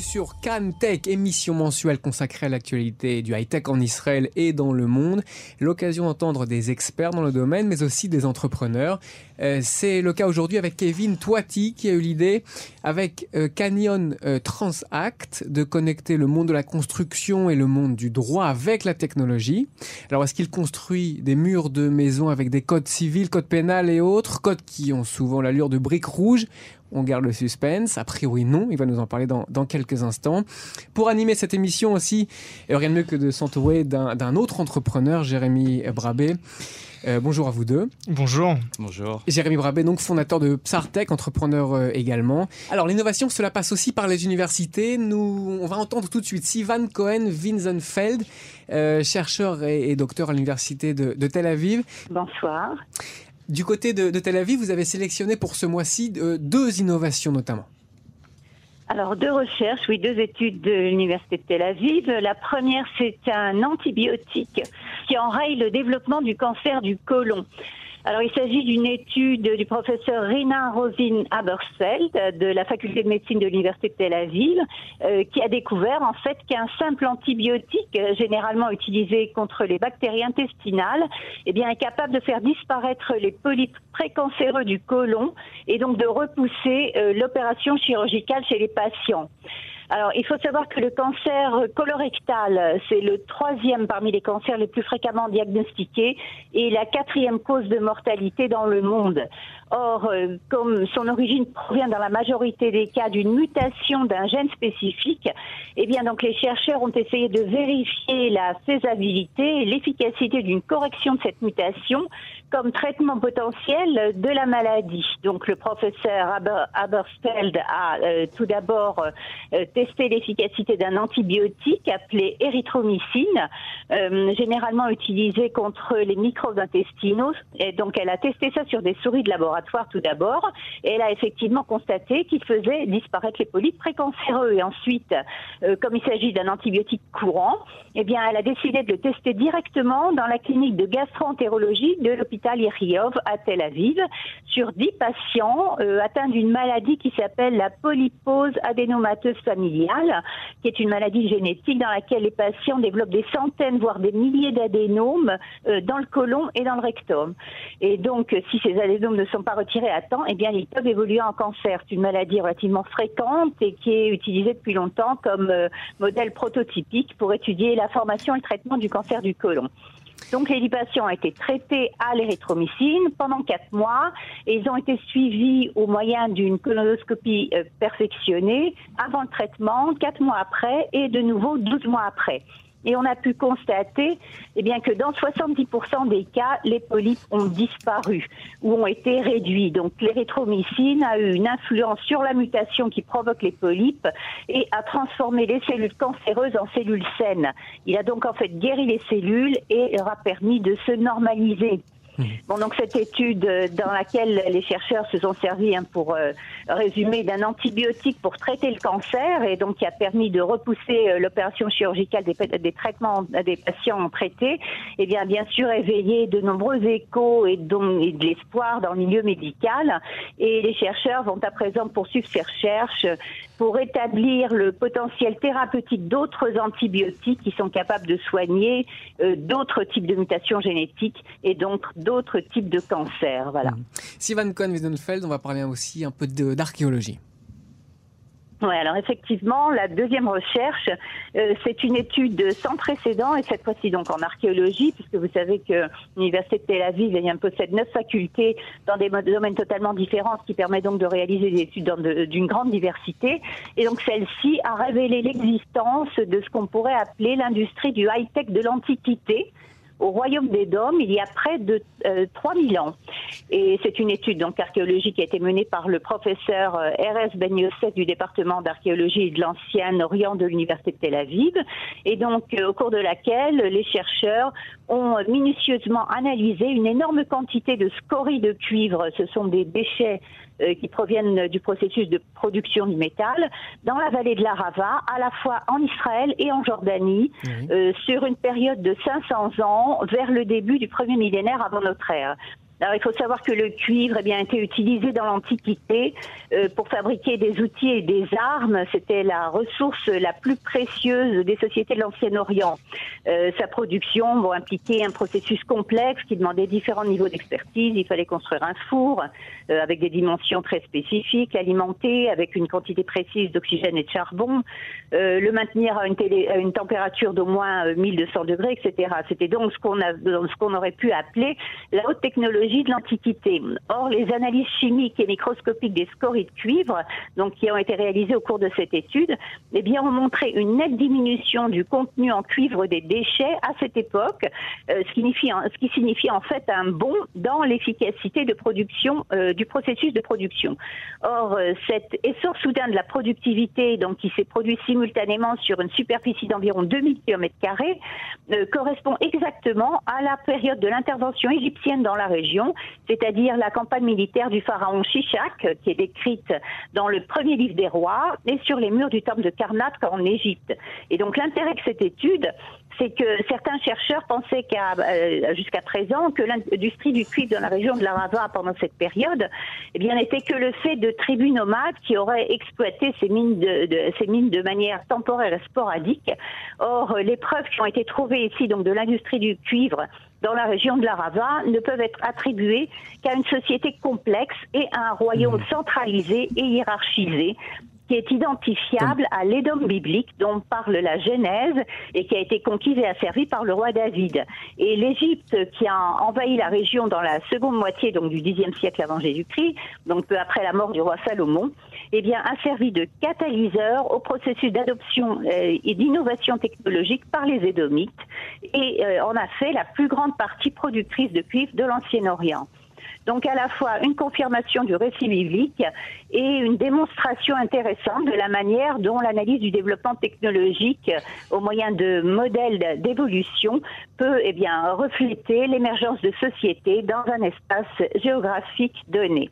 Sur Cannes Tech, émission mensuelle consacrée à l'actualité du high-tech en Israël et dans le monde. L'occasion d'entendre des experts dans le domaine, mais aussi des entrepreneurs. Euh, c'est le cas aujourd'hui avec Kevin Toiti qui a eu l'idée, avec euh, Canyon euh, Transact, de connecter le monde de la construction et le monde du droit avec la technologie. Alors, est-ce qu'il construit des murs de maisons avec des codes civils, codes pénals et autres, codes qui ont souvent l'allure de briques rouges on garde le suspense. A priori, non. Il va nous en parler dans, quelques instants. Pour animer cette émission aussi, rien de mieux que de s'entourer d'un autre entrepreneur, Jérémy Brabé. Euh, bonjour à vous deux. Bonjour. Bonjour. Jérémy Brabé, donc fondateur de Psartech, entrepreneur euh, également. Alors l'innovation, cela passe aussi par les universités. Nous, on va entendre tout de suite Sivan Cohen Winzenfeld, euh, chercheur et, docteur à l'université de, de Tel Aviv. Bonsoir. Du côté de, Tel Aviv, vous avez sélectionné pour ce mois-ci euh, deux innovations notamment. Alors, deux recherches, oui, deux études de l'Université de Tel Aviv. La première, c'est un antibiotique qui enraye le développement du cancer du côlon. Alors, il s'agit d'une étude du professeur Rina Rosin Abersfeld de la faculté de médecine de l'université de Tel Aviv, euh, qui a découvert en fait qu'un simple antibiotique, euh, généralement utilisé contre les bactéries intestinales, eh bien, est capable de faire disparaître les polypes précancéreux du côlon et donc de repousser euh, l'opération chirurgicale chez les patients. Alors, il faut savoir que le cancer colorectal, c'est le troisième parmi les cancers les plus fréquemment diagnostiqués et la quatrième cause de mortalité dans le monde. Or, euh, comme son origine provient dans la majorité des cas d'une mutation d'un gène spécifique, eh bien donc les chercheurs ont essayé de vérifier la faisabilité et l'efficacité d'une correction de cette mutation comme traitement potentiel de la maladie. Donc le professeur Abersteld a euh, tout d'abord euh, testé l'efficacité d'un antibiotique appelé érythromycine, généralement utilisé contre les microbes intestinaux. Et donc elle a testé ça sur des souris de laboratoire tout d'abord, et elle a effectivement constaté qu'il faisait disparaître les polypes précancéreux. Et ensuite, euh, comme il s'agit d'un antibiotique courant, eh bien, elle a décidé de le tester directement dans la clinique de gastroentérologie de l'hôpital À Tel Aviv sur 10 patients euh, atteints d'une maladie qui s'appelle la polypose adénomateuse familiale, qui est une maladie génétique dans laquelle les patients développent des centaines, voire des milliers d'adénomes euh, dans le côlon et dans le rectum. Et donc, si ces adénomes ne sont pas retirés à temps, eh bien, ils peuvent évoluer en cancer. C'est une maladie relativement fréquente et qui est utilisée depuis longtemps comme euh, modèle prototypique pour étudier la formation et le traitement du cancer du côlon. Donc les patients ont été traités à l'érythromycine pendant quatre mois et ils ont été suivis au moyen d'une colonoscopie euh, perfectionnée avant le traitement, quatre mois après et de nouveau 12 mois après. Et on a pu constater eh bien, que dans 70% des cas, les polypes ont disparu ou ont été réduits. Donc l'érythromycine a eu une influence sur la mutation qui provoque les polypes et a transformé les cellules cancéreuses en cellules saines. Il a donc en fait guéri les cellules et leur a permis de se normaliser. Mhm. Bon, donc cette étude euh, dans laquelle les chercheurs se sont servis hein, pour euh, résumer d'un antibiotique pour traiter le cancer et donc qui a permis de repousser euh, l'opération chirurgicale des, traitements des patients traités, et eh bien bien sûr éveillé de nombreux échos et, donc, et de l'espoir dans le milieu médical. Et les chercheurs vont à présent poursuivre ces recherches pour établir le potentiel thérapeutique d'autres antibiotiques qui sont capables de soigner d'autres types de mutations génétiques et donc d'autres types de cancers. Voilà. Mmh. Sivan Cohen-Wiesenfeld, on va parler aussi un peu d'archéologie. Oui, alors effectivement, la deuxième recherche, euh, c'est une étude sans précédent, et cette fois-ci donc en archéologie, puisque vous savez que l'Université de Tel Aviv possède neuf facultés dans des domaines totalement différents, ce qui permet donc de réaliser des études d'une grande diversité. Et donc celle-ci a révélé l'existence de ce qu'on pourrait appeler l'industrie du high-tech de l'Antiquité, au royaume des Dômes il y a près de 3000 euh, ans. Et c'est une étude donc archéologique qui a été menée par le professeur R.S. Ben Yosef du département d'archéologie de l'ancien Orient de l'Université de Tel Aviv. Et donc, au cours de laquelle les chercheurs ont minutieusement analysé une énorme quantité de scories de cuivre. Ce sont des déchets euh, qui proviennent du processus de production du métal dans la vallée de l'Arava, à la fois en Israël et en Jordanie, euh, sur une période de 500 ans vers le début du premier millénaire avant notre ère. Il faut savoir que le cuivre eh bien, a été utilisé dans l'Antiquité euh, pour fabriquer des outils et des armes. C'était la ressource la plus précieuse des sociétés de l'Ancien Orient. Euh, sa production bon, impliquait un processus complexe qui demandait différents niveaux d'expertise. Il fallait construire un four euh, avec des dimensions très spécifiques, l'alimenter avec une quantité précise d'oxygène et de charbon, le maintenir à une, température d'au moins 1200 degrés, etc. C'était donc ce qu'on aurait pu appeler la haute technologie de l'Antiquité. Or, les analyses chimiques et microscopiques des scories de cuivre, donc qui ont été réalisées au cours de cette étude, eh bien, ont montré une nette diminution du contenu en cuivre des déchets à cette époque, euh, ce, qui signifie, en fait un bond dans l'efficacité de production euh, du processus de production. Or, euh, cet essor soudain de la productivité, donc qui s'est produit simultanément sur une superficie d'environ 2000 km correspond exactement à la période de l'intervention égyptienne dans la région c'est-à-dire la campagne militaire du pharaon Shishak, qui est décrite dans le premier livre des rois et sur les murs du temple de Karnak en Égypte. Et donc l'intérêt de cette étude, c'est que certains chercheurs pensaient qu'à euh, jusqu'à présent que l'industrie du cuivre dans la région de l'Arava pendant cette période, eh bien, n'était que le fait de tribus nomades qui auraient exploité ces mines de, ces mines de manière temporaire et sporadique. Or, les preuves qui ont été trouvées ici, donc de l'industrie du cuivre dans la région de l'Arava, ne peuvent être attribuées qu'à une société complexe et à un royaume mmh. centralisé et hiérarchisé qui est identifiable à l'édom biblique dont parle la Genèse et qui a été conquise et asservie par le roi David. Et l'Égypte qui a envahi la région dans la seconde moitié donc du Xe siècle avant Jésus-Christ, donc peu après la mort du roi Salomon, eh bien, a servi de catalyseur au processus d'adoption euh, et d'innovation technologique par les Édomites et euh, en a fait la plus grande partie productrice de cuivre de l'Ancien Orient. Donc à la fois une confirmation du récit biblique et une démonstration intéressante de la manière dont l'analyse du développement technologique au moyen de modèles d'évolution peut eh refléter l'émergence de sociétés dans un espace géographique donné.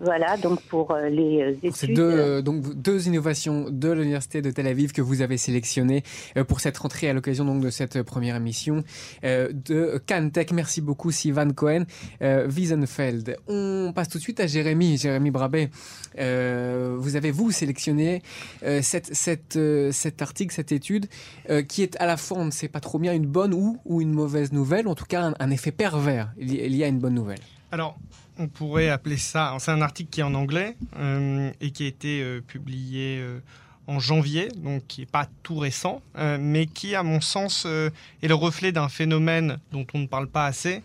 Voilà, donc pour euh, les euh, études. C'est deux, euh, donc deux innovations de l'université de Tel Aviv que vous avez sélectionnées pour cette rentrée à l'occasion donc de cette première émission de Cantech. Merci beaucoup Sivan Cohen, Wiesenfeld. On passe tout de suite à Jérémy, Jérémy Brabet. vous avez vous sélectionné cette, cette, cet article, cette étude qui est à la fois on ne sait pas trop bien une bonne ou, ou une mauvaise nouvelle, en tout cas un, un effet pervers. Il y a une bonne nouvelle. Alors, on pourrait appeler ça. C'est un article qui est en anglais euh, et qui a été euh, publié euh, en janvier, donc qui n'est pas tout récent, mais qui, à mon sens, est le reflet d'un phénomène dont on ne parle pas assez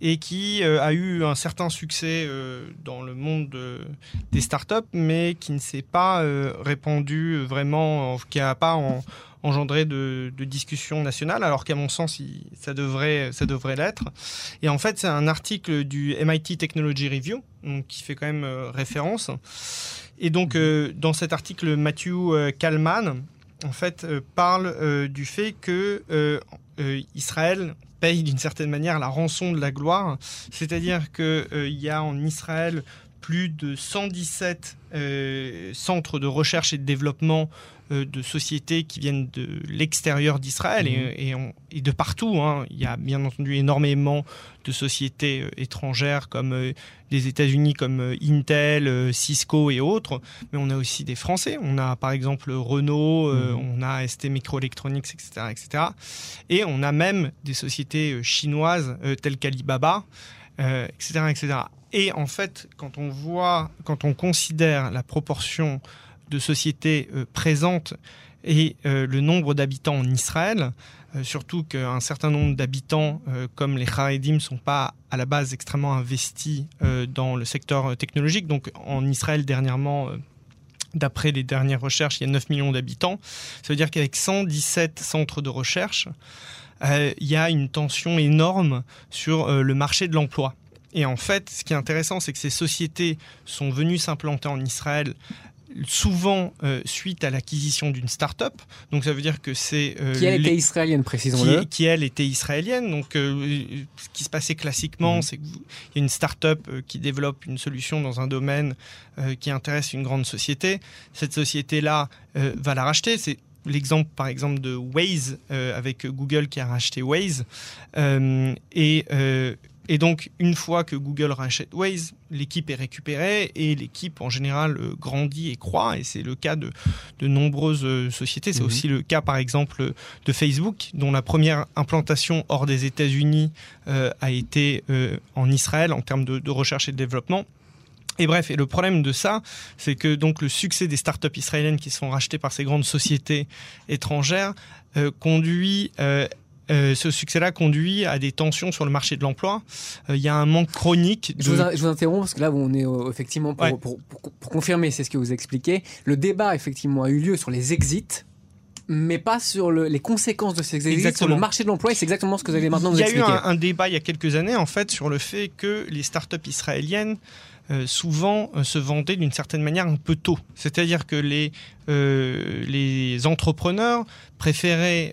et qui a eu un certain succès dans le monde des startups, mais qui ne s'est pas répandu vraiment, qui n'a pas en, engendrer de, discussions nationales, alors qu'à mon sens, ça devrait, ça devrait l'être. Et en fait, c'est un article du MIT Technology Review, donc, qui fait quand même euh, référence. Et donc, euh, dans cet article, Matthew euh, Kalman, en fait, parle du fait que Israël paye d'une certaine manière la rançon de la gloire, c'est-à-dire qu'il y a en Israël plus de 117 centres de recherche et de développement euh, de sociétés qui viennent de l'extérieur d'Israël et, mhm. de partout. Hein. Il y a bien entendu énormément de sociétés euh, étrangères comme euh, les États-Unis, comme Intel, Cisco et autres, mais on a aussi des Français. On a par exemple Renault, mhm. on a ST Microelectronics, etc., etc. Et on a même des sociétés chinoises telles qu'Alibaba, etc., etc. Et en fait, quand on voit, quand on considère la proportion de sociétés euh, présentes et euh, le nombre d'habitants en Israël, euh, surtout qu'un certain nombre d'habitants, comme les Haredim, ne sont pas à la base extrêmement investis dans le secteur technologique. Donc en Israël, dernièrement, d'après les dernières recherches, il y a 9 millions d'habitants. Ça veut dire qu'avec 117 centres de recherche, il y a une tension énorme sur le marché de l'emploi. Et en fait, ce qui est intéressant, c'est que ces sociétés sont venues s'implanter en Israël souvent euh, suite à l'acquisition d'une start-up. Donc ça veut dire que c'est... Euh, qui elle était israélienne, précisons-le. Qui, elle était israélienne. Donc euh, ce qui se passait classiquement, mhm. c'est qu'il y a une start-up qui développe une solution dans un domaine qui intéresse une grande société. Cette société-là va la racheter. C'est l'exemple par exemple de Waze avec Google qui a racheté Waze. et et donc, une fois que Google rachète Waze, l'équipe est récupérée et l'équipe en général euh, grandit et croît. Et c'est le cas de, de nombreuses euh, sociétés. C'est mhm. aussi le cas, par exemple, de Facebook, dont la première implantation hors des États-Unis euh, a été en Israël en termes de, recherche et de développement. Et bref, et le problème de ça, c'est que donc le succès des startups israéliennes qui sont rachetées par ces grandes sociétés étrangères conduit euh, ce succès-là conduit à des tensions sur le marché de l'emploi. Euh, il y a un manque chronique. Je, vous, interromps parce que là, on est euh, effectivement pour, pour, confirmer, c'est ce que vous expliquez. Le débat effectivement a eu lieu sur les exits mais pas sur les conséquences de ces exits sur le marché de l'emploi. Et c'est exactement ce que vous allez maintenant nous expliquer. Il y a eu un, débat il y a quelques années en fait sur le fait que les startups israéliennes souvent se vendaient d'une certaine manière un peu tôt. C'est-à-dire que les, les entrepreneurs préféraient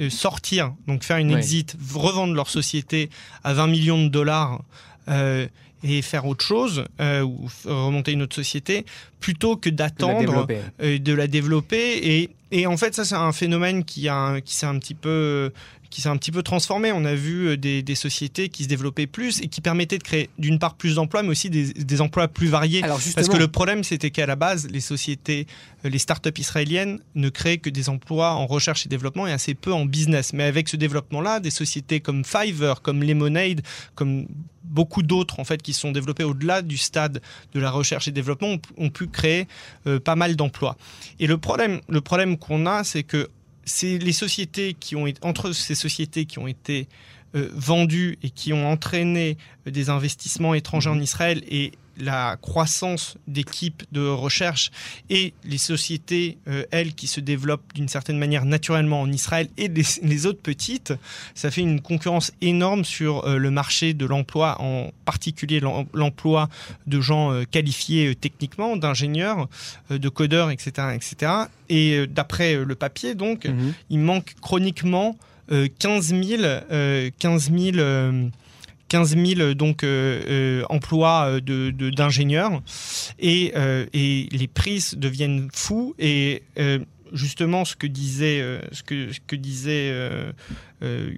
euh, sortir, donc faire une exit, revendre leur société à 20 millions de dollars euh, et faire autre chose euh, ou remonter une autre société plutôt que d'attendre de la développer. Et, et en fait ça c'est un phénomène qui a qui s'est un petit peu qui s'est un petit peu transformé. On a vu euh, des, sociétés qui se développaient plus et qui permettaient de créer d'une part plus d'emplois, mais aussi des, emplois plus variés. Parce que le problème, c'était qu'à la base, les sociétés, euh, les startups israéliennes ne créaient que des emplois en recherche et développement et assez peu en business. Mais avec ce développement-là, des sociétés comme Fiverr, comme Lemonade, comme beaucoup d'autres en fait qui sont développés au-delà du stade de la recherche et développement ont, pu créer euh, pas mal d'emplois. Et le problème, le problème qu'on a, c'est que c'est les sociétés qui ont entre ces sociétés qui ont été euh, vendues et qui ont entraîné euh, des investissements étrangers en mhm. Israël et la croissance d'équipes de recherche et les sociétés, euh, elles, qui se développent d'une certaine manière naturellement en Israël et les, autres petites, ça fait une concurrence énorme sur euh, le marché de l'emploi, en particulier l'emploi de gens euh, qualifiés techniquement, d'ingénieurs, de codeurs, etc. etc. Et d'après le papier, donc, mhm. il manque chroniquement 15 000, 15 000 15 000 donc, euh, euh, emplois d'ingénieurs. Et, euh, les prix deviennent fous. Et justement ce que disait, ce que, ce que disait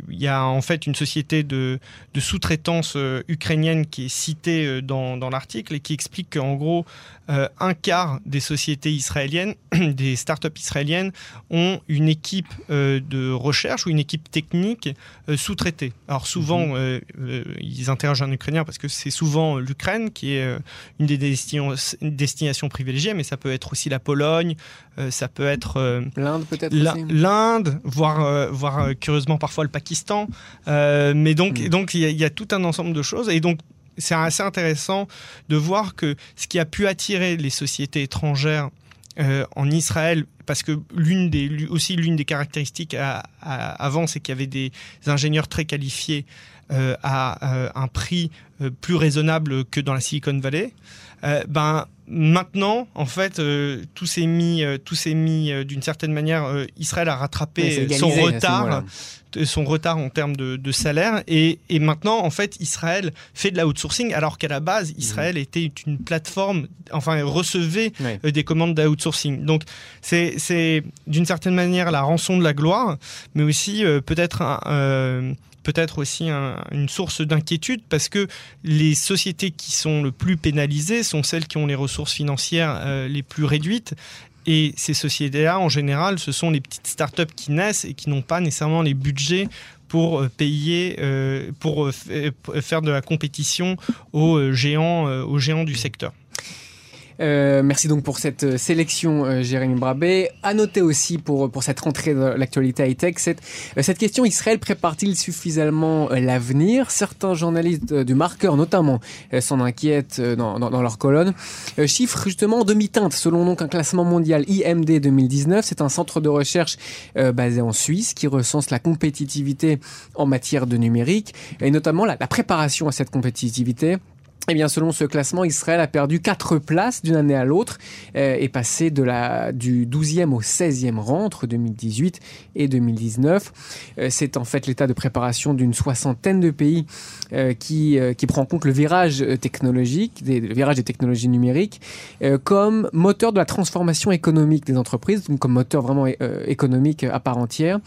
il y a en fait une société de, de sous-traitance ukrainienne qui est citée dans, dans l'article et qui explique qu'en gros euh, un quart des sociétés israéliennes, des startups israéliennes, ont une équipe euh, de recherche ou une équipe technique euh, sous-traitée. Alors souvent, mhm. ils interrogent un Ukrainien parce que c'est souvent l'Ukraine qui est une des destinations privilégiées, mais ça peut être aussi la Pologne, ça peut être l'Inde peut-être l'Inde, voire, voire curieusement parfois le Pakistan. mais donc, mhm. donc il y, y, a tout un ensemble de choses et donc c'est assez intéressant de voir que ce qui a pu attirer les sociétés étrangères euh, en Israël, parce que l'une des, aussi l'une des caractéristiques avant, c'est qu'il y avait des ingénieurs très qualifiés euh, à euh, un prix plus raisonnable que dans la Silicon Valley. ben maintenant, en fait, tout s'est mis, tout s'est mis d'une certaine manière. Israël a rattrapé son retard son retard en termes de, salaire. Et, maintenant, en fait, Israël fait de la outsourcing, alors qu'à la base, Israël mmh. était une plateforme, enfin, recevait euh, des commandes d'outsourcing. Donc, c'est d'une certaine manière la rançon de la gloire, mais aussi euh, peut-être euh, peut-être aussi une source d'inquiétude parce que les sociétés qui sont le plus pénalisées sont celles qui ont les ressources financières les plus réduites et ces sociétés-là, en général, ce sont les petites startups qui naissent et qui n'ont pas nécessairement les budgets pour euh, payer, euh, pour euh, faire de la compétition aux géants, aux géants du secteur. Euh, merci donc pour cette euh, sélection, euh, Jérémy Brabé. À noter aussi pour, pour cette rentrée de l'actualité high-tech, cette, cette question Israël prépare-t-il suffisamment l'avenir? Certains journalistes du marqueur, notamment, s'en inquiètent dans, dans, dans leur colonne. Chiffre justement en demi-teinte, selon donc un classement mondial IMD 2019. C'est un centre de recherche basé en Suisse qui recense la compétitivité en matière de numérique et notamment la, la préparation à cette compétitivité. Eh bien, selon ce classement, Israël a perdu 4 places d'une année à l'autre euh, et passé de la, du 12e au 16e rang entre 2018 et 2019. Euh, c'est en fait l'état de préparation d'une soixantaine de pays euh, qui, qui prend en compte le virage technologique, le virage des technologies numériques, comme moteur de la transformation économique des entreprises, donc comme moteur vraiment économique à part entière.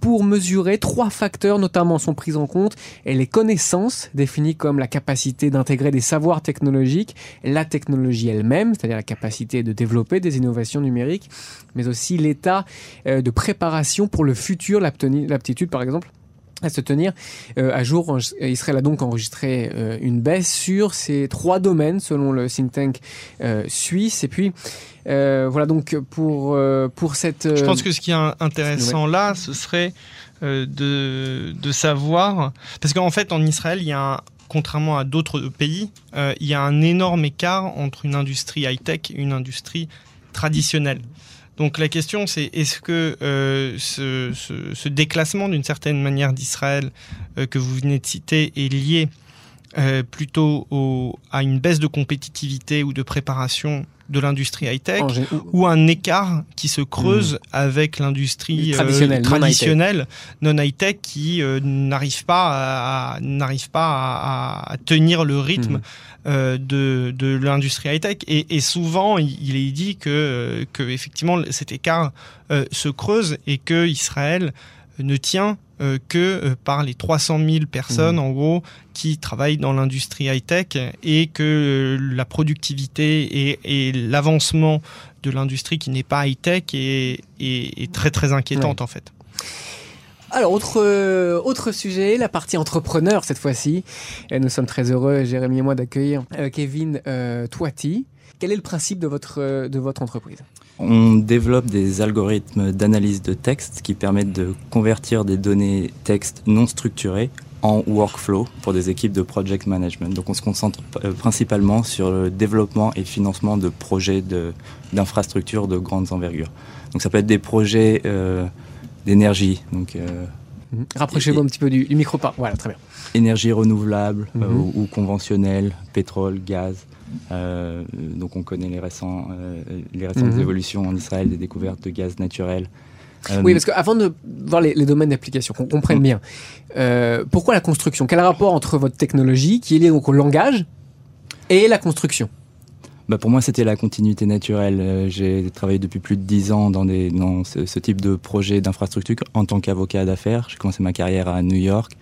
pour mesurer, trois facteurs notamment sont pris en compte et les connaissances définies comme la capacité d'un intégrer des savoirs technologiques, la technologie elle-même, c'est-à-dire la capacité de développer des innovations numériques, mais aussi l'état euh, de préparation pour le futur, l'aptitude par exemple à se tenir euh, à jour. Israël a donc enregistré euh, une baisse sur ces trois domaines selon le think tank suisse. Et puis voilà donc pour pour cette. Je pense que ce qui est intéressant là, ce serait de, de savoir parce qu'en fait en Israël il y a un, contrairement à d'autres pays, euh, il y a un énorme écart entre une industrie high-tech et une industrie traditionnelle. Donc la question c'est est-ce que euh, ce, déclassement d'une certaine manière d'Israël euh, que vous venez de citer est lié plutôt à une baisse de compétitivité ou de préparation de l'industrie high-tech ou un écart qui se creuse hmm. avec l'industrie euh, traditionnelle, non high-tech, qui euh, n'arrive pas à, n'arrive pas à, tenir le rythme hmm. euh, de, de l'industrie high-tech et, et, souvent il, est dit que, que effectivement cet écart se creuse et que Israël ne tient euh, que euh, par les 300 000 personnes, mmh. en gros, qui travaillent dans l'industrie high-tech et que euh, la productivité et, l'avancement de l'industrie qui n'est pas high-tech est, très très inquiétante en fait. Alors, autre, autre sujet, la partie entrepreneur cette fois-ci. Nous sommes très heureux, Jérémy et moi, d'accueillir Kevin euh, Quel est le principe de votre, de votre entreprise? On développe des algorithmes d'analyse de texte qui permettent de convertir des données texte non structurées en workflow pour des équipes de project management. Donc on se concentre euh, principalement sur le développement et financement de projets d'infrastructures de, grandes envergures. Donc ça peut être des projets euh, d'énergie. Donc euh. Rapprochez-vous un petit peu du, micro pas. Voilà, très bien. Énergie renouvelable mhm. ou, ou, conventionnelle, pétrole, gaz. Euh, donc on connaît les, récents, euh, les récentes mhm. évolutions en Israël des découvertes de gaz naturel. Euh, oui, parce qu'avant de voir les, domaines d'application, qu'on comprenne mhm. bien, pourquoi la construction? Quel rapport entre votre technologie, qui est liée donc au langage, et la construction? Bah pour moi, c'était la continuité naturelle. J'ai travaillé depuis plus de dix ans dans, des, dans ce, ce type de projet d'infrastructure en tant qu'avocat d'affaires. J'ai commencé ma carrière à New York,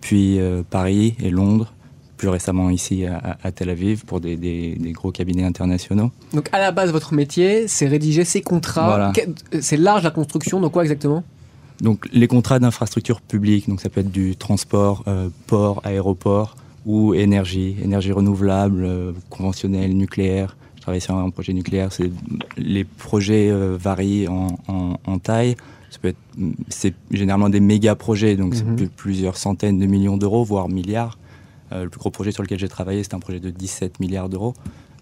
puis Paris et Londres plus récemment ici à, Tel Aviv pour des, gros cabinets internationaux. Donc à la base, votre métier, c'est rédiger ces contrats. C'est large la construction, donc quoi exactement? Donc les contrats d'infrastructure publique, donc ça peut être du transport, euh, port, aéroport ou énergie, énergie renouvelable, euh, conventionnelle, nucléaire. Je travaille sur un projet nucléaire. Les projets euh, varient en, taille. C'est généralement des méga projets, donc c'est mhm. plusieurs centaines de millions d'euros, voire milliards. Euh, le plus gros projet sur lequel j'ai travaillé, c'était un projet de 17 milliards d'euros,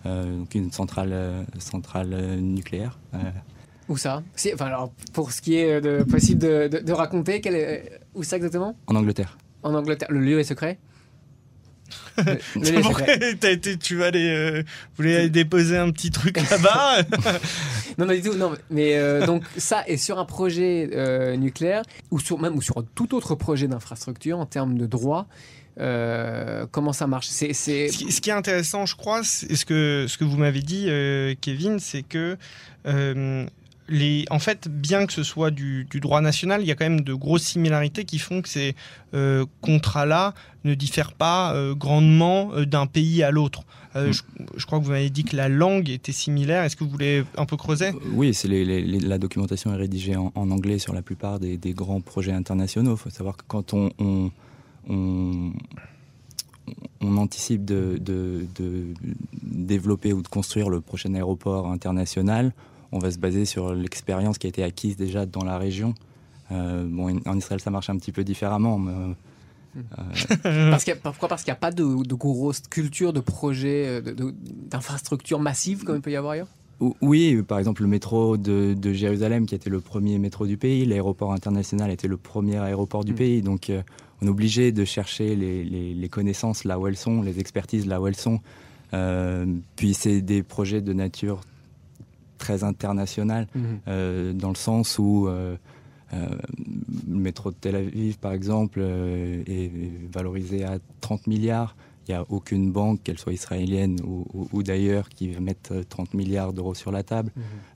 euh, donc une centrale, euh, centrale nucléaire. Où ça? Enfin, alors, Pour ce qui est de, possible de, de, raconter, quel est, où ça exactement? En Angleterre. En Angleterre. Le lieu est secret? T'as été, tu vas aller, voulez aller déposer un petit truc là-bas Non, non du tout. Non, mais donc ça est sur un projet nucléaire ou sur même ou sur tout autre projet d'infrastructure en termes de droit. Euh, comment ça marche? C'est, Ce, qui, est intéressant, je crois, c'est ce que, ce que vous m'avez dit, euh, Kevin, c'est que euh, les, en fait, bien que ce soit du, droit national, il y a quand même de grosses similarités qui font que ces contrats-là ne diffèrent pas grandement d'un pays à l'autre. Mm. je, crois que vous m'avez dit que la langue était similaire. Est-ce que vous voulez un peu creuser? Oui, c'est la documentation est rédigée en, anglais sur la plupart des, grands projets internationaux. Il faut savoir que quand on on, anticipe de, développer ou de construire le prochain aéroport international, on va se baser sur l'expérience qui a été acquise déjà dans la région. Euh, bon, en Israël, ça marche un petit peu différemment. Mais, euh, parce pourquoi? Parce qu'il n'y a pas de, de, grosse culture, de projets, d'infrastructures massives comme il peut y avoir ailleurs? Oui, par exemple le métro de, Jérusalem qui était le premier métro du pays, l'aéroport international était le premier aéroport du mm. pays, donc euh, on est obligé de chercher les, connaissances là où elles sont, les expertises là où elles sont. Euh, puis c'est des projets de nature très internationale, mm-hmm. euh, dans le sens où le métro de Tel Aviv, par exemple, est valorisé à 30 milliards. Il n'y a aucune banque, qu'elle soit israélienne ou, d'ailleurs, qui va mettre 30 euh, milliards d'euros sur la table.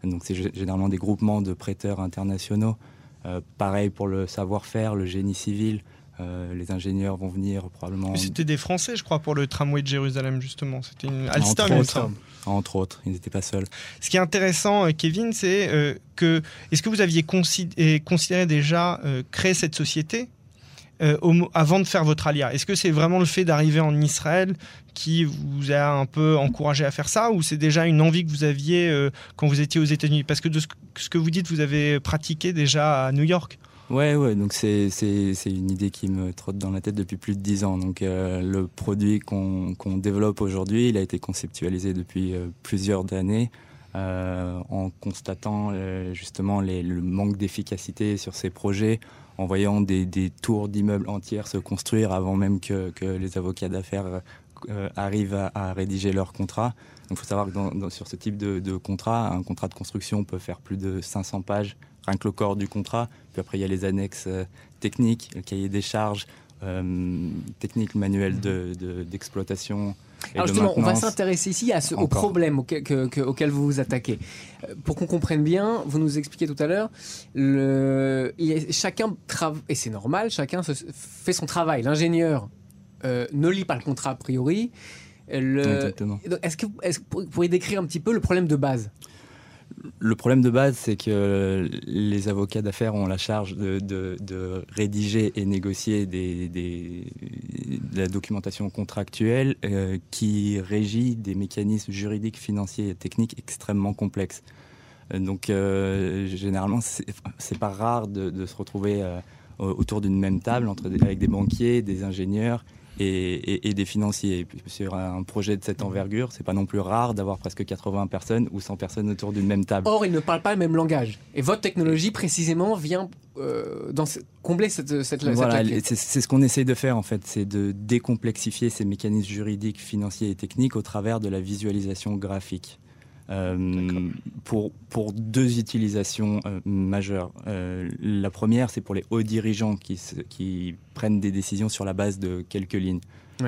Mhm. Donc c'est généralement des groupements de prêteurs internationaux. Euh, pareil pour le savoir-faire, le génie civil. Euh, les ingénieurs vont venir probablement. C'était des Français, je crois, pour le tramway de Jérusalem, justement. C'était une Alstom, entre, autres, entre autres, ils n'étaient pas seuls. Ce qui est intéressant, Kevin, c'est que est-ce que vous aviez considéré déjà créer cette société euh, avant de faire votre alia? Est-ce que c'est vraiment le fait d'arriver en Israël qui vous a un peu encouragé à faire ça ou c'est déjà une envie que vous aviez euh, quand vous étiez aux États-Unis? Parce que de ce, que vous dites, vous avez pratiqué déjà à New York. Ouais, ouais, donc c'est une idée qui me trotte dans la tête depuis plus de dix ans. Donc euh, le produit qu'on développe aujourd'hui, il a été conceptualisé depuis plusieurs années. en constatant justement le manque d'efficacité sur ces projets, en voyant des, tours d'immeubles entières se construire avant même que, les avocats d'affaires euh, arrivent à, rédiger leur contrat. Donc il faut savoir que sur ce type de, contrat, un contrat de construction peut faire plus de 500 pages, rien que le corps du contrat. Puis après, il y a les annexes euh, techniques, le cahier des charges, euh, techniques, manuel d'exploitation. Alors justement, on va s'intéresser ici à ce, au problème auquel, vous vous attaquez. Euh, pour qu'on comprenne bien, vous nous expliquez tout à l'heure, chacun travaille, et c'est normal, chacun fait son travail. L'ingénieur euh, ne lit pas le contrat a priori. Est-ce que, est que vous pourriez décrire un petit peu le problème de base? Le problème de base, c'est que les avocats d'affaires ont la charge de, rédiger et négocier de la documentation contractuelle euh, qui régit des mécanismes juridiques, financiers et techniques extrêmement complexes. Euh, donc, euh, généralement, c'est pas rare de, se retrouver autour d'une même table avec des banquiers, des ingénieurs et, des financiers. Sur un projet de cette envergure, c'est pas non plus rare d'avoir presque 80 personnes ou 100 personnes autour d'une même table. Or, ils ne parlent pas le même langage. Et votre technologie, précisément, vient euh, dans combler cette, cette, voilà, c'est ce qu'on essaye de faire en fait, c'est de décomplexifier ces mécanismes juridiques, financiers et techniques au travers de la visualisation graphique. Euh, pour, pour deux utilisations euh, majeures. Euh, la première, c'est pour les hauts dirigeants qui, qui prennent des décisions sur la base de quelques lignes.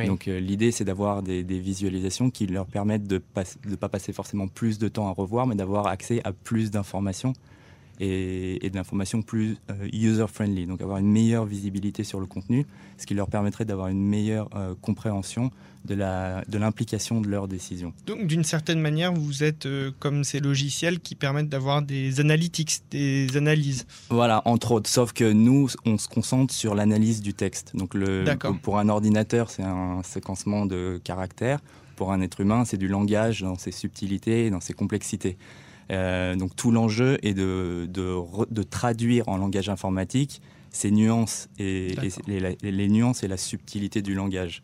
Donc l'idée, c'est d'avoir des, des, visualisations qui leur permettent de ne pas passer forcément plus de temps à revoir, mais d'avoir accès à plus d'informations et, et de l'information plus user-friendly, donc avoir une meilleure visibilité sur le contenu, ce qui leur permettrait d'avoir une meilleure compréhension de l'implication de, de leurs décisions. Donc d'une certaine manière, vous êtes euh, comme ces logiciels qui permettent d'avoir des analytics, des analyses. Voilà, entre autres, sauf que nous, on se concentre sur l'analyse du texte. Donc le, pour un ordinateur, c'est un séquencement de caractères. Pour un être humain, c'est du langage dans ses subtilités et dans ses complexités. Euh, donc tout l'enjeu est de, de, de, traduire en langage informatique ces nuances et, les, nuances et la subtilité du langage.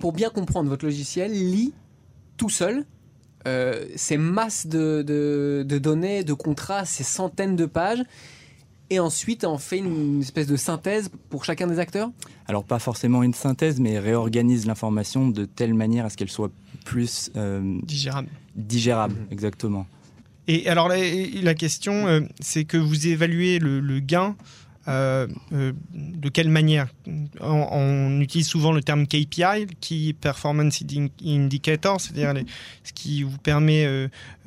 Pour bien comprendre, votre logiciel lit tout seul euh, ces masses de, données, de contrats, ces centaines de pages, et ensuite en fait une espèce de synthèse pour chacun des acteurs? Alors pas forcément une synthèse, mais réorganise l'information de telle manière à ce qu'elle soit plus euh, digérable. Digérable, mhm. exactement. Et alors la, question, euh, c'est que vous évaluez le gain euh, euh, de quelle manière? On, utilise souvent le terme KPI, Key Performance Indicator, c'est-à-dire ce qui vous permet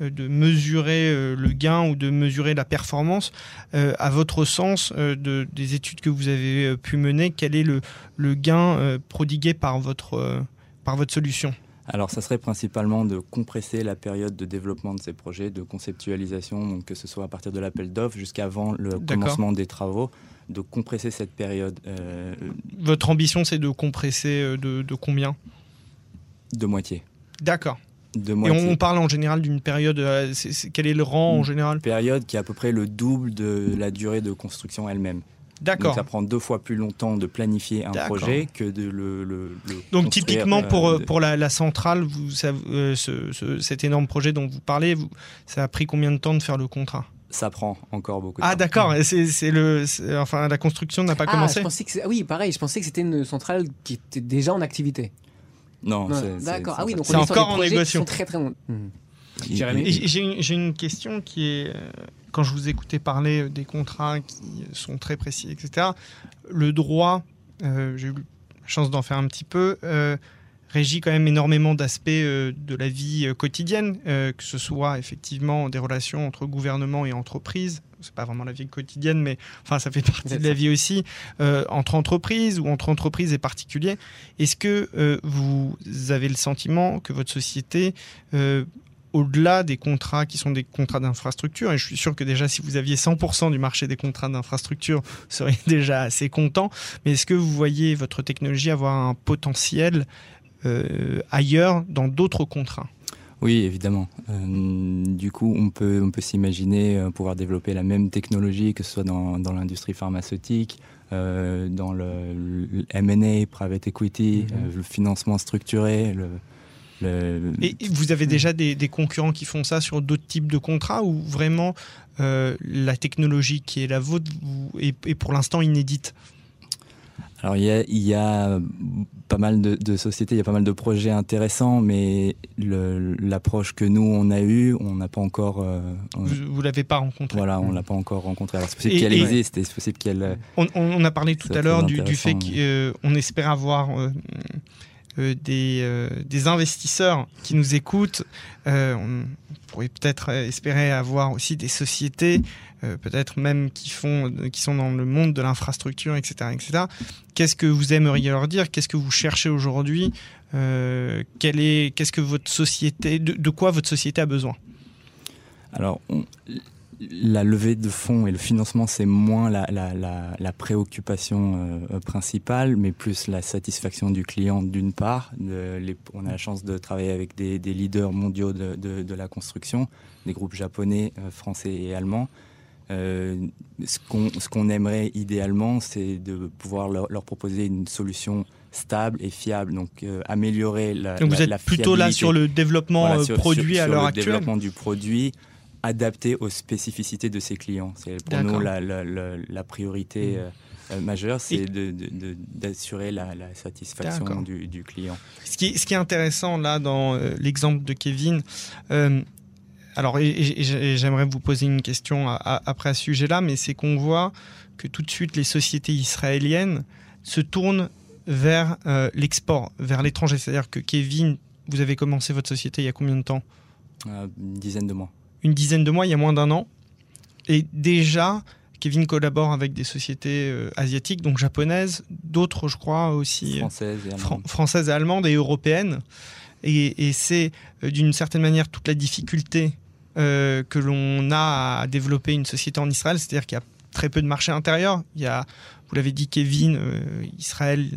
de mesurer le gain ou de mesurer la performance. à votre sens, de, des études que vous avez pu mener, quel est le, le gain prodigué par votre, par votre solution? Alors, ça serait principalement de compresser la période de développement de ces projets, de conceptualisation, donc que ce soit à partir de l'appel d'offres jusqu'avant le commencement des travaux, de compresser cette période. Euh, Votre ambition, c'est de compresser euh, de, combien? De moitié. D'accord. De Et moitié. on, on parle en général d'une période. euh, quel est le rang en général? Période qui est à peu près le double de la durée de construction elle-même. Donc D'accord. ça prend deux fois plus longtemps de planifier un D'accord. projet que de le. le- le Donc typiquement euh, pour, euh, de- pour la, la centrale, vous, ça, euh, ce- ce- cet énorme projet dont vous parlez, vous, ça a pris combien de temps de faire le contrat? Ça prend encore beaucoup de Ah temps. d'accord, et c'est le, enfin la construction n'a pas Ah, commencé? je pensais que c'est- ah oui, pareil, je pensais que c'était une centrale qui était déjà en activité. Non, Non, D'accord. Ah oui, donc C'est on est sur encore des en qui négociation. sont très très longs. Et J'ai une, j'ai une question qui est, euh, quand je vous écoutais parler des contrats qui sont très précis, etc., le droit, euh, j'ai eu la chance d'en faire un petit peu, euh, régit quand même énormément d'aspects euh, de la vie euh, quotidienne, que ce soit effectivement des relations entre gouvernement et entreprise. C'est pas vraiment la vie quotidienne, mais enfin ça fait partie de la vie aussi entre entreprises ou entre entreprises et particuliers. Est-ce que vous avez le sentiment que votre société au-delà des contrats qui sont des contrats d'infrastructure, et je suis sûr que déjà si vous aviez 100% du marché des contrats d'infrastructure, vous seriez déjà assez content, mais est-ce que vous voyez votre technologie avoir un potentiel euh, ailleurs dans d'autres contrats? Oui, évidemment. Euh, du coup, on peut, on peut s'imaginer euh, pouvoir développer la même technologie, que ce soit dans, dans l'industrie pharmaceutique, euh, dans le, le M&A, private equity, Mhm. euh, le financement structuré. Le, le- Et vous avez déjà des, des concurrents qui font ça sur d'autres types de contrats ou vraiment euh, la technologie qui est la vôtre vous- est, est pour l'instant inédite? Alors, il y a, il y a pas mal de, de sociétés, il y a pas mal de projets intéressants, mais l'approche que nous, on a eue, on n'a pas encore... euh, on- Vous ne l'avez pas rencontré voilà, on l'a pas encore rencontrée. Alors, c'est possible qu'elle existe, et c'est possible qu'elle... euh, On, a parlé tout à l'heure du, du fait qu'on espère avoir euh, euh, des, euh, des investisseurs qui nous écoutent. Euh, on pourrait peut-être espérer avoir aussi des sociétés, euh, peut-être même qui, font, qui sont dans le monde de l'infrastructure, etc. etc. Qu'est-ce que vous aimeriez leur dire? Qu'est-ce que vous cherchez aujourd'hui? Euh, Qu'est-ce que votre société, de, quoi votre société a besoin? Alors, la levée de fonds et le financement, c'est moins la, la- la- la préoccupation euh, principale, mais plus la satisfaction du client d'une part. De- les- on a la chance de travailler avec des, des leaders mondiaux de, de- de la construction, des groupes japonais, euh, français et allemands. Euh, ce qu'on aimerait idéalement, c'est de pouvoir leur, leur proposer une solution stable et fiable, donc euh, améliorer la Donc vous la- êtes la plutôt là sur le développement Voilà, sur- produit sur- à l'heure le actuelle développement du produit adapté aux spécificités de ses clients. C'est pour nous la, la- la- la priorité Mhm. euh, euh, majeure, c'est d'assurer la, satisfaction du, du client. Ce qui, est, ce qui est intéressant là dans euh, l'exemple de Kevin, euh, alors et- et- et j'aimerais vous poser une question à- à- après à ce sujet-là, mais c'est qu'on voit que tout de suite les sociétés israéliennes se tournent vers l'export, vers l'étranger. C'est-à-dire que Kevin, vous avez commencé votre société il y a combien de temps? Une dizaine de mois. Une dizaine de mois, il y a moins d'un an. Et déjà, Kevin collabore avec des sociétés euh, asiatiques, donc japonaises, d'autres, je crois, aussi. euh, Française et fran- allemande. française et allemande et européenne. Et, et c'est euh, d'une certaine manière toute la difficulté euh, que l'on a à développer une société en Israël, c'est-à-dire qu'il y a très peu de marché intérieur. Il y a, vous l'avez dit, Kevin, Israël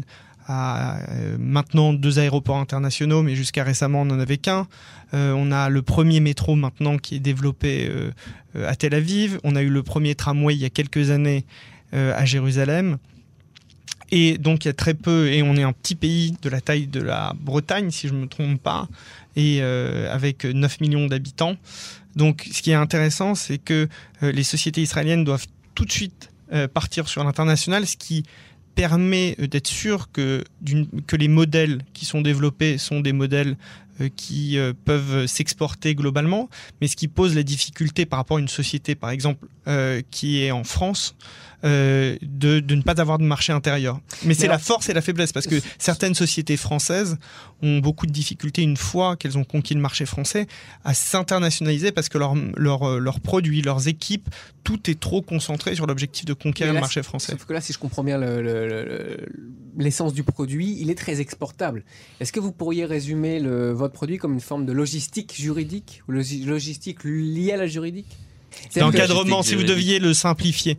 euh, maintenant deux aéroports internationaux, mais jusqu'à récemment on n'en avait qu'un. Euh, on a le premier métro maintenant qui est développé euh, à Tel Aviv. On a eu le premier tramway il y a quelques années à Jérusalem. Et donc il y a très peu, et on est un petit pays de la taille de la Bretagne, si je ne me trompe pas, et avec 9 millions d'habitants. Donc ce qui est intéressant, c'est que les sociétés israéliennes doivent tout de suite partir sur l'international, ce qui permet d'être sûr que, que les modèles qui sont développés sont des modèles qui euh, peuvent s'exporter globalement, mais ce qui pose la difficulté par rapport à une société, par exemple, euh, qui est en France, euh, de, de ne pas avoir de marché intérieur. Mais c'est la force et la faiblesse, parce que certaines sociétés françaises ont beaucoup de difficultés une fois qu'elles ont conquis le marché français à s'internationaliser parce que leurs leur, euh, leurs produits, leurs équipes, tout est trop concentré sur l'objectif de conquérir là, le marché français. Sauf que là, si je comprends bien le- le- le- l'essence du produit, il est très exportable. Est-ce que vous pourriez résumer le- votre produit comme une forme de logistique juridique ou logi- logistique liée à la juridique? D'encadrement, si vous deviez le simplifier.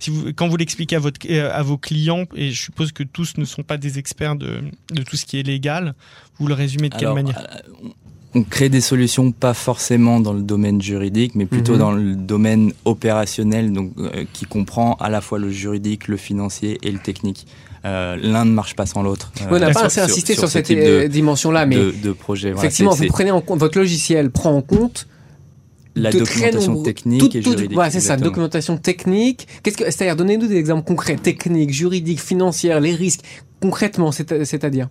Si vous, quand vous l'expliquez à, votre, à vos clients, et je suppose que tous ne sont pas des experts de, de tout ce qui est légal, vous le résumez de quelle manière? euh, on crée des solutions pas forcément dans le domaine juridique, mais plutôt Mhm. dans le domaine opérationnel, donc euh, qui comprend à la fois le juridique, le financier et le technique. Euh, L'un ne marche pas sans l'autre. euh, on n'a pas assez insisté sur, ce cette euh, dimension-là, mais de, de projet. Effectivement, vous prenez en compte, votre logiciel prend en compte la de documentation technique tout- et juridique. voilà, c'est ça, documentation technique. Qu'est-ce que, c'est-à-dire, donnez-nous des exemples concrets, techniques, juridiques, financières, les risques, concrètement, c'est- c'est-à-dire.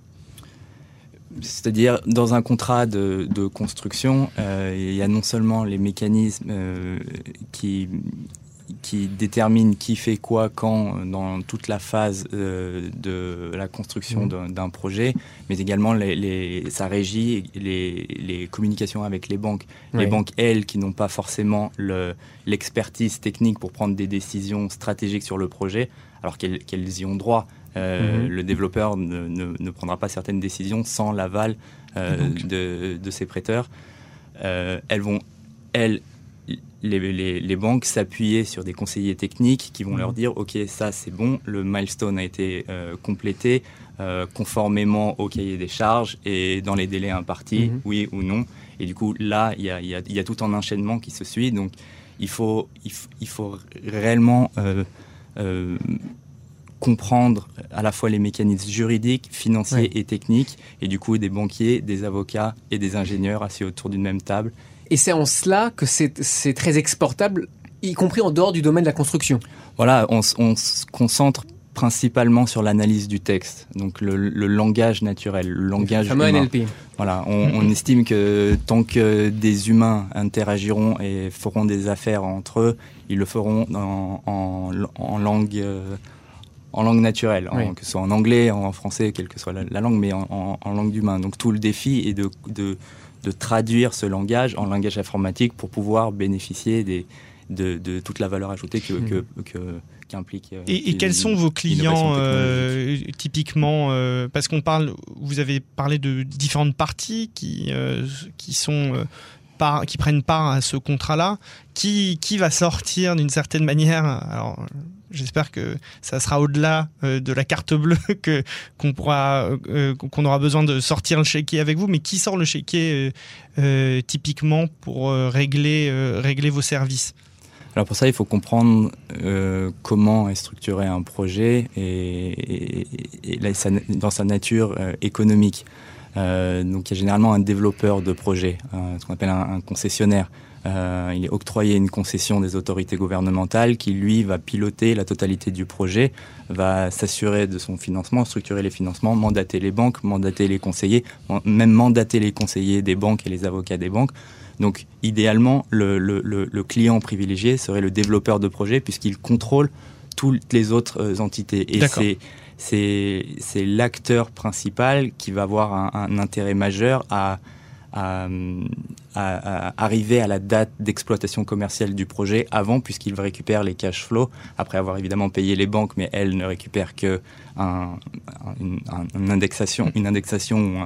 C'est-à-dire, dans un contrat de, de construction, euh, il y a non seulement les mécanismes euh, qui, qui déterminent qui fait quoi, quand, dans toute la phase euh, de la construction Mhm. d'un- projet, mais également les, les, ça régit les, les communications avec les banques. Les banques, elles, qui n'ont pas forcément le- l'expertise technique pour prendre des décisions stratégiques sur le projet, alors qu'elles y ont droit. Euh, Mhm. Le développeur ne, ne- ne prendra pas certaines décisions sans l'aval euh, de, de ses prêteurs. Elles vont, elles, les, les- les banques s'appuyer sur des conseillers techniques qui vont Mhm. leur dire ok ça c'est bon, le milestone a été euh, complété euh, conformément au cahier des charges et dans les délais impartis, Mhm. oui ou non. Et du coup là il y a, il y a- il y a tout un enchaînement qui se suit donc il faut, il faut, il faut réellement euh, euh, comprendre à la fois les mécanismes juridiques, financiers Ouais. et techniques, et du coup des banquiers, des avocats et des ingénieurs assis autour d'une même table. Et c'est en cela que c'est très exportable, y compris en dehors du domaine de la construction. Voilà, on, se concentre principalement sur l'analyse du texte, donc le, le langage naturel, le langage fameux humain. NLP. Voilà, on, on estime que tant que des humains interagiront et feront des affaires entre eux, ils le feront en, en, en langue, euh, en langue naturelle, en- que ce soit en anglais, en français, quelle que soit la, la langue, mais en, langue d'humain. Donc tout le défi est de, de, de traduire ce langage en langage informatique pour pouvoir bénéficier des, de, de toute la valeur ajoutée que, que, que- qu'implique. euh, Et, et quels sont vos clients euh, typiquement euh, Parce qu'on parle, vous avez parlé de différentes parties qui qui sont par- qui prennent part à ce contrat-là. Qui qui va sortir d'une certaine manière Alors j'espère que ça sera au-delà euh, de la carte bleue que qu'on pourra euh, qu'on aura besoin de sortir le chéquier avec vous. Mais qui sort le chéquier euh, euh, typiquement pour euh, régler euh, régler vos services? Alors pour ça, il faut comprendre euh, comment est structuré un projet et, dans sa nature euh, économique. Euh, donc il y a généralement un développeur de projet, euh, ce qu'on appelle un concessionnaire. Euh, il est octroyé une concession des autorités gouvernementales qui, lui, va piloter la totalité du projet, va s'assurer de son financement, structurer les financements, mandater les banques, mandater les conseillers, même mandater les conseillers des banques et les avocats des banques. Donc, idéalement, le, le- le- le client privilégié serait le développeur de projet puisqu'il contrôle toutes les autres euh, entités. Et c'est c'est c'est l'acteur principal qui va avoir un, un intérêt majeur à, à, arriver à la date d'exploitation commerciale du projet avant, puisqu'il récupère les cash flows, après avoir évidemment payé les banques, mais elles ne récupèrent que un, un- une, un- une indexation, une indexation ou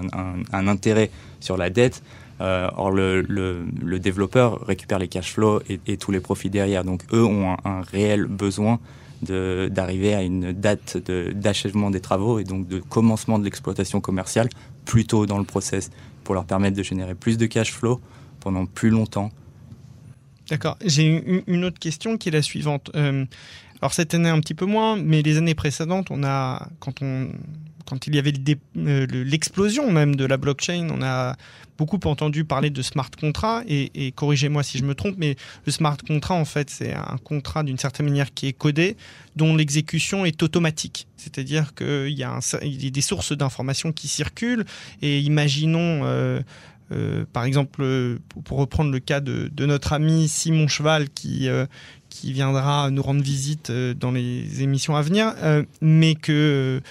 un, intérêt sur la dette. Euh, or, le, développeur récupère les cash flows et, et tous les profits derrière. Donc, eux ont un, réel besoin d'arriver à une date d'achèvement des travaux et donc de commencement de l'exploitation commerciale plus tôt dans le process pour leur permettre de générer plus de cash flow pendant plus longtemps. D'accord. J'ai une autre question qui est la suivante. Euh, alors cette année un petit peu moins, mais les années précédentes, on a quand on quand il y avait euh, le- l'explosion même de la blockchain, on a beaucoup entendu parler de smart contract et, corrigez-moi si je me trompe, mais le smart contract en fait c'est un contrat d'une certaine manière qui est codé, dont l'exécution est automatique. C'est-à-dire qu'il y a des sources d'informations qui circulent et imaginons euh, euh, par exemple, euh, pour- reprendre le cas de, notre ami Simon Cheval qui, euh, viendra nous rendre visite dans les émissions à venir, mais que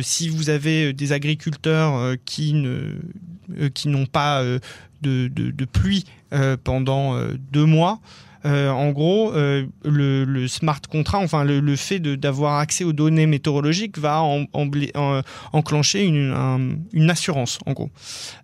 si vous avez des agriculteurs qui n'ont pas de, pluie pendant deux mois, euh, en gros, euh, le, smart contract, enfin le, fait d'avoir accès aux données météorologiques va en- enclencher une, un- une assurance, en gros.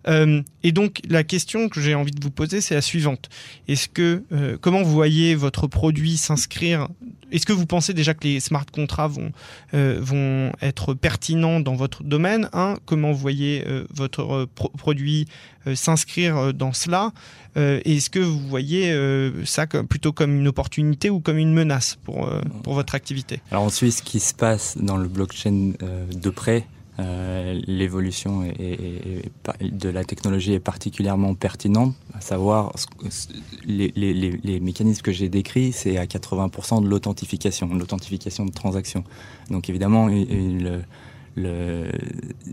Euh, et donc la question que j'ai envie de vous poser, c'est la suivante. Est-ce que euh, comment vous voyez votre produit s'inscrire? Est-ce que vous pensez déjà que les smart contracts vont euh, être pertinents dans votre domaine? Un, comment vous voyez euh, votre euh, pro- produit s'inscrire dans cela. Est-ce que vous voyez ça plutôt comme une opportunité ou comme une menace pour, pour votre activité? Alors on suit ce qui se passe dans le blockchain de près. Euh, l'évolution de la technologie est particulièrement pertinente, à savoir les, les mécanismes que j'ai décrits, c'est à 80% de l'authentification, l'authentification de transactions. Donc évidemment, il,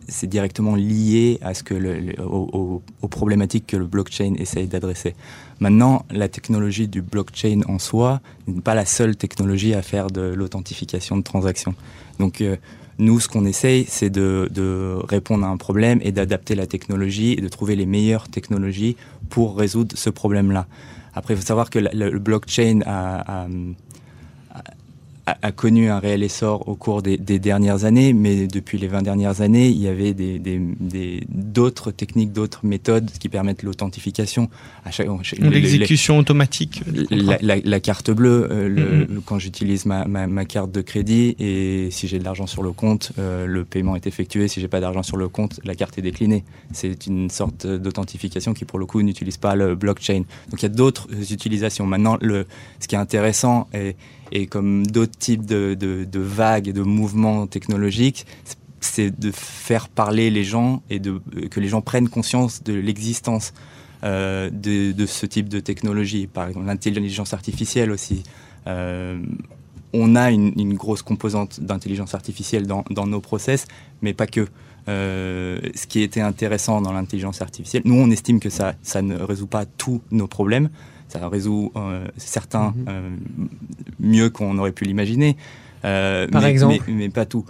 c'est directement lié à ce que aux, problématiques que le blockchain essaye d'adresser. Maintenant, la technologie du blockchain en soi n'est pas la seule technologie à faire de l'authentification de transactions. Donc euh, nous, ce qu'on essaye, c'est de, répondre à un problème et d'adapter la technologie et de trouver les meilleures technologies pour résoudre ce problème-là. Après, il faut savoir que le blockchain a, a, connu un réel essor au cours des, des, dernières années, mais depuis les 20 dernières années, il y avait d'autres des, des, techniques, d'autres méthodes qui permettent l'authentification. L'exécution automatique. La, la, la, carte bleue, euh, le, mm-hmm. quand j'utilise ma, ma, ma, carte de crédit et si j'ai de l'argent sur le compte, euh, le paiement est effectué. Si j'ai pas d'argent sur le compte, la carte est déclinée. C'est une sorte d'authentification qui, pour le coup, n'utilise pas le blockchain. Donc il y a d'autres utilisations. Maintenant, le, ce qui est intéressant est et comme d'autres types de, vagues et de mouvements technologiques, c'est de faire parler les gens et que les gens prennent conscience de l'existence euh, de, ce type de technologie. Par exemple, l'intelligence artificielle aussi. Euh, on a une, grosse composante d'intelligence artificielle dans, nos process, mais pas que. Euh, ce qui était intéressant dans l'intelligence artificielle, nous on estime que ça ne résout pas tous nos problèmes, ça résout euh, certains mhm. euh, mieux qu'on aurait pu l'imaginer. Euh, Par exemple mais, pas tout.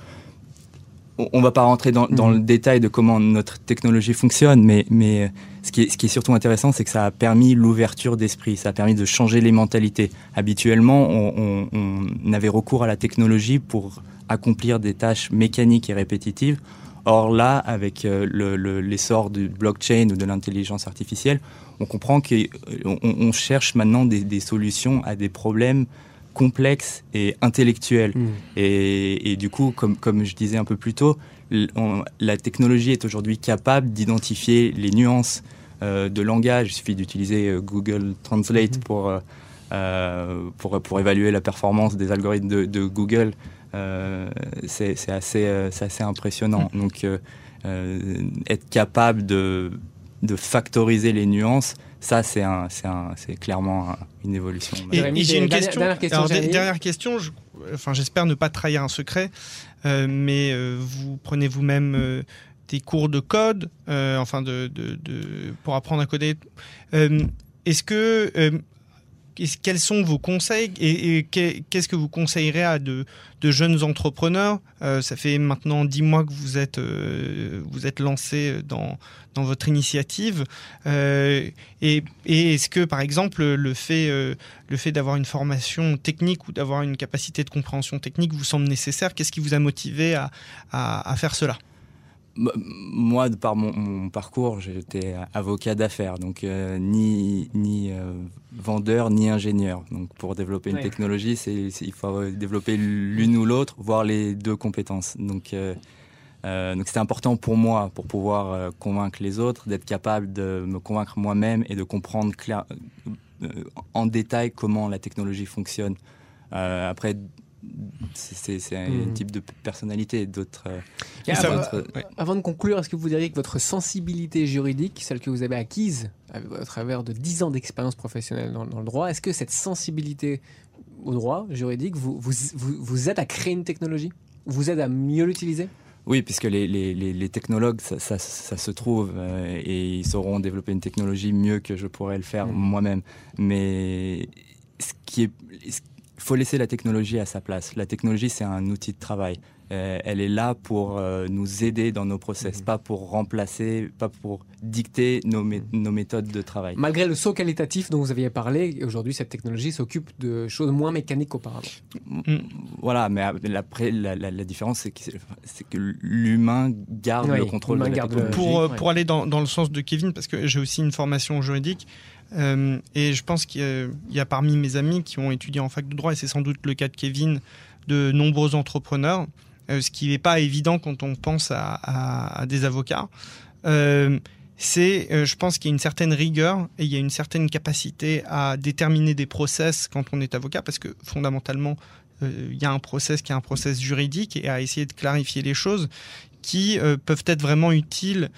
On ne va pas rentrer dans, dans, mhm. le détail de comment notre technologie fonctionne, mais, mais ce, qui est, ce qui est surtout intéressant, c'est que ça a permis l'ouverture d'esprit, ça a permis de changer les mentalités. Habituellement, on, on, on avait recours à la technologie pour accomplir des tâches mécaniques et répétitives. Or là, avec l'essor le, du blockchain ou de l'intelligence artificielle, on comprend qu'on on cherche maintenant des, solutions à des problèmes complexes et intellectuels. Hmm. Et, du coup, comme, comme je disais un peu plus tôt, la technologie est aujourd'hui capable d'identifier les nuances euh, de langage. Il suffit d'utiliser euh, Google Translate hmm. pour, euh, pour, pour, évaluer la performance des algorithmes de, Google. C'est assez, assez impressionnant. Hmm. Donc, être capable de de factoriser les nuances, ça, c'est un, clairement une évolution. Et, j'ai une question. Dernière question. enfin, j'espère ne pas trahir un secret, euh, mais euh, vous prenez vous-même euh, des cours de code, enfin, de, de, pour apprendre à coder. Est-ce que quels sont vos conseils et, qu'est-ce que vous conseillerez à de, jeunes entrepreneurs? Euh, Ça fait maintenant dix mois que vous êtes, euh, vous êtes lancé dans, dans votre initiative. Euh, et, est-ce que, par exemple, le fait, fait d'avoir une formation technique ou d'avoir une capacité de compréhension technique vous semble nécessaire? Qu'est-ce qui vous a motivé à, à faire cela? Moi, par mon, parcours, j'étais avocat d'affaires, donc euh, ni, ni euh, vendeur ni ingénieur. Donc pour développer une technologie, c'est, il faut développer l'une ou l'autre, voire les deux compétences. Donc euh, donc c'était important pour moi, pour pouvoir convaincre les autres, d'être capable de me convaincre moi-même et de comprendre clair, en détail comment la technologie fonctionne. après, c'est un hmm. type de personnalité. D'autres. Euh, avant, de conclure, est-ce que vous diriez que votre sensibilité juridique, celle que vous avez acquise à travers de 10 ans d'expérience professionnelle dans, le droit, est-ce que cette sensibilité au droit juridique vous, vous, vous, aide à créer une technologie? Vous aide à mieux l'utiliser? Oui, puisque les, les, les, technologues, ça, ça, se trouve, euh, et ils sauront développer une technologie mieux que je pourrais le faire hmm. moi-même. Mais ce qui est, faut laisser la technologie à sa place. La technologie, c'est un outil de travail. Euh, elle est là pour euh, nous aider dans nos process, mhm. pas pour remplacer, pas pour dicter nos, nos, méthodes de travail. Malgré le saut qualitatif dont vous aviez parlé, aujourd'hui cette technologie s'occupe de choses moins mécaniques qu'auparavant. Mm. Voilà, mais après la, la, différence c'est que, que l'humain garde le contrôle de la Pour, euh, pour aller dans, dans, le sens de Kevin, parce que j'ai aussi une formation juridique, euh, et je pense qu'il y, a parmi mes amis qui ont étudié en fac de droit, et c'est sans doute le cas de Kevin, de nombreux entrepreneurs, ce qui n'est pas évident quand on pense à, des avocats. Euh, c'est, euh, je pense qu'il y a une certaine rigueur et il y a une certaine capacité à déterminer des process quand on est avocat, parce que fondamentalement, euh, il y a un process qui est un process juridique et à essayer de clarifier les choses qui euh, peuvent être vraiment utiles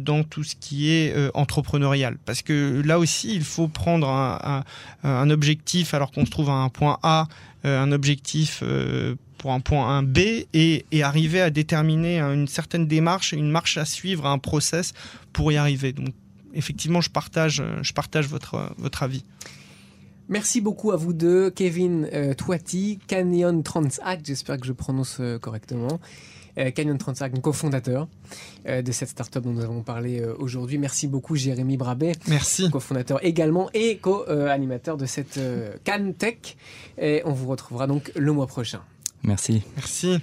dans tout ce qui est entrepreneurial. Parce que là aussi, il faut prendre un, un objectif alors qu'on se trouve à un point A, un objectif pour un point un B et, arriver à déterminer une certaine démarche, une marche à suivre, un process pour y arriver. Donc effectivement, je partage, je partage votre, votre avis. Merci beaucoup à vous deux, Kevin euh, Twati, Canyon Transact, j'espère que je prononce euh, correctement. Euh, Canyon Transact, cofondateur euh, de cette startup dont nous avons parlé aujourd'hui. Merci beaucoup, Jérémy Brabet. Merci. Cofondateur également et co-animateur de cette Can Tech. Et on vous retrouvera donc le mois prochain. Merci. Merci.